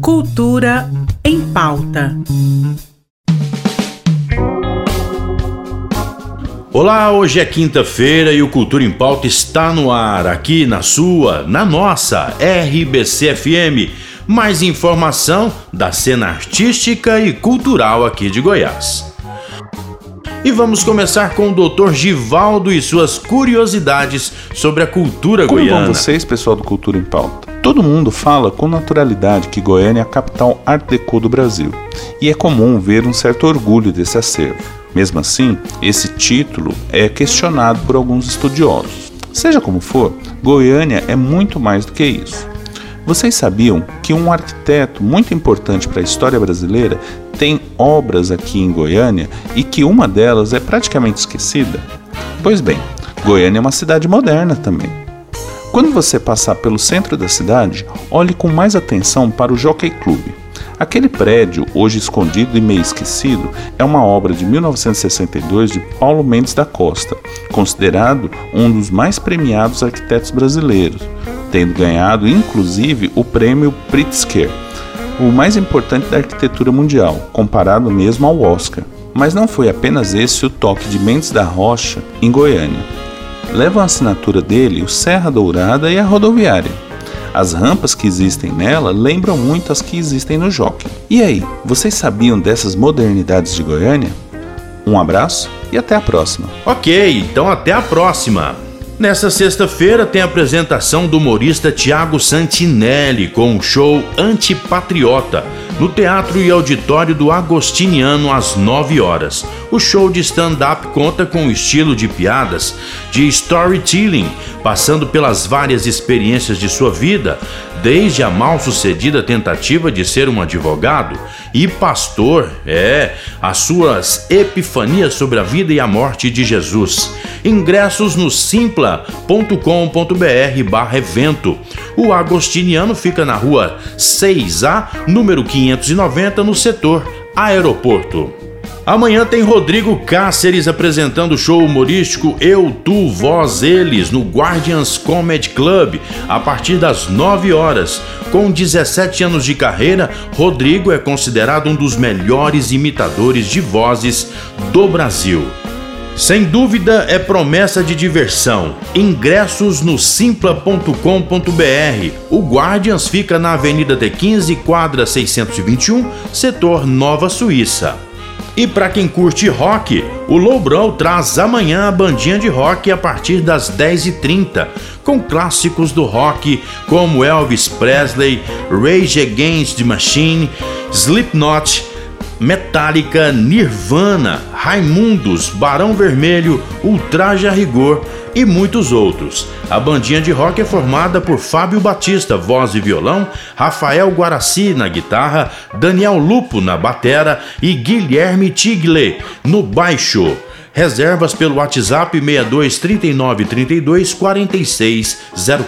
Cultura em pauta. Olá, hoje é quinta-feira e o Cultura em Pauta está no ar, aqui na sua, na nossa RBC FM. Mais informação da cena artística e cultural aqui de Goiás. E vamos começar com o Dr. Givaldo e suas curiosidades sobre a cultura Como goiana. vão vocês, pessoal do Cultura em Pauta? Todo mundo fala com naturalidade que Goiânia é a capital Art Deco do Brasil, e é comum ver um certo orgulho desse acervo. Mesmo assim, esse título é questionado por alguns estudiosos. Seja como for, Goiânia é muito mais do que isso. Vocês sabiam que um arquiteto muito importante para a história brasileira tem obras aqui em Goiânia e que uma delas é praticamente esquecida? Pois bem, Goiânia é uma cidade moderna também. Quando você passar pelo centro da cidade, olhe com mais atenção para o Jockey Club. Aquele prédio, hoje escondido e meio esquecido, é uma obra de 1962 de Paulo Mendes da Costa, considerado um dos mais premiados arquitetos brasileiros, tendo ganhado inclusive o prêmio Pritzker, o mais importante da arquitetura mundial, comparado mesmo ao Oscar. Mas não foi apenas esse o toque de Mendes da Rocha em Goiânia. Levam a assinatura dele o Serra Dourada e a rodoviária. As rampas que existem nela lembram muito as que existem no Jockey. E aí, vocês sabiam dessas modernidades de Goiânia? Um abraço e até a próxima. Ok, então até a próxima. Nesta sexta-feira tem a apresentação do humorista Tiago Santinelli com o show Antipatriota no Teatro e Auditório do Agostiniano às 9 horas. O show de stand-up conta com o estilo de piadas de storytelling, passando pelas várias experiências de sua vida, desde a mal-sucedida tentativa de ser um advogado e pastor, é, as suas epifanias sobre a vida e a morte de Jesus. Ingressos no simpla.com.br/evento. O Agostiniano fica na rua 6A, número 590, no setor Aeroporto. Amanhã tem Rodrigo Cáceres apresentando o show humorístico Eu, Tu, Vós, Eles no Guardians Comedy Club a partir das 9 horas. Com 17 anos de carreira, Rodrigo é considerado um dos melhores imitadores de vozes do Brasil. Sem dúvida é promessa de diversão. Ingressos no simpla.com.br. O Guardians fica na Avenida T15, quadra 621, setor Nova Suíça. E para quem curte rock, o Lowbrow traz amanhã a bandinha de rock a partir das 10h30, com clássicos do rock como Elvis Presley, Rage Against the Machine, Slipknot, Metallica, Nirvana, Raimundos, Barão Vermelho, Ultraje a Rigor e muitos outros. A bandinha de rock é formada por Fábio Batista, voz e violão, Rafael Guaraci na guitarra, Daniel Lupo na batera e Guilherme Tigle no baixo. Reservas pelo WhatsApp 62 39 32 46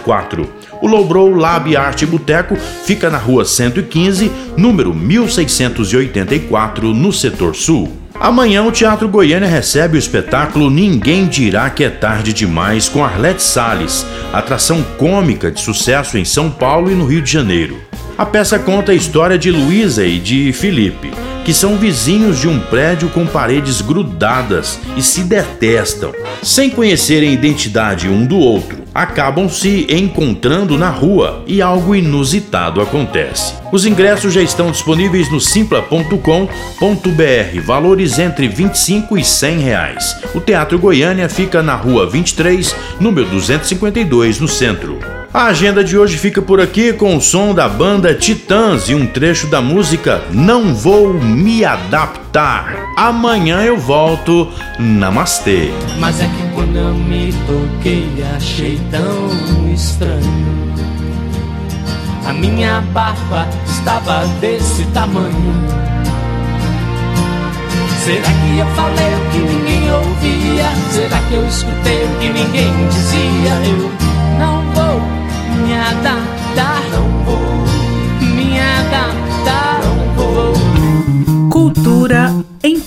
04. O Lowbrow Lab Arte Boteco fica na rua 115, número 1684, no setor sul. Amanhã o Teatro Goiânia recebe o espetáculo Ninguém Dirá Que É Tarde Demais com Arlete Salles, atração cômica de sucesso em São Paulo e no Rio de Janeiro. A peça conta a história de Luísa e de Felipe, que são vizinhos de um prédio com paredes grudadas e se detestam. Sem conhecerem a identidade um do outro, acabam se encontrando na rua e algo inusitado acontece. Os ingressos já estão disponíveis no simpla.com.br, valores entre 25 e 100 reais. O Teatro Goiânia fica na rua 23, número 252, no centro. A agenda de hoje fica por aqui com o som da banda Titãs e um trecho da música Não Vou Me Adaptar. Amanhã eu volto. Namastê. Mas é que quando eu me toquei, achei tão estranho. A minha barba estava desse tamanho. Será que eu falei o que ninguém ouvia? Será que eu escutei o que ninguém dizia?